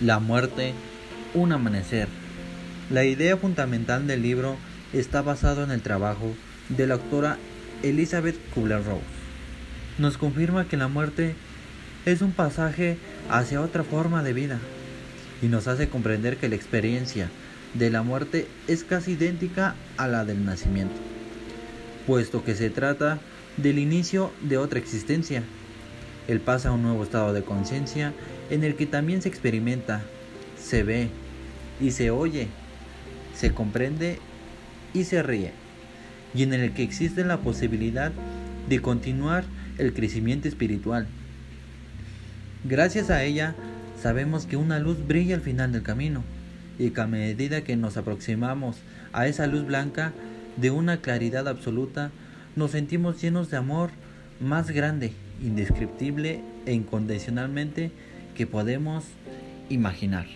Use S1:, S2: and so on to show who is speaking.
S1: La muerte, un amanecer. La idea fundamental del libro está basado en el trabajo de la autora Elizabeth Kubler-Ross. Nos confirma que la muerte es un pasaje hacia otra forma de vida y nos hace comprender que la experiencia de la muerte es casi idéntica a la del nacimiento, puesto que se trata del inicio de otra existencia. Él pasa a un nuevo estado de conciencia en el que también se experimenta, se ve y se oye, se comprende y se ríe, y en el que existe la posibilidad de continuar el crecimiento espiritual. Gracias a ella sabemos que una luz brilla al final del camino y que a medida que nos aproximamos a esa luz blanca de una claridad absoluta, nos sentimos llenos de amor más grande, indescriptible e incondicionalmente que podemos imaginar.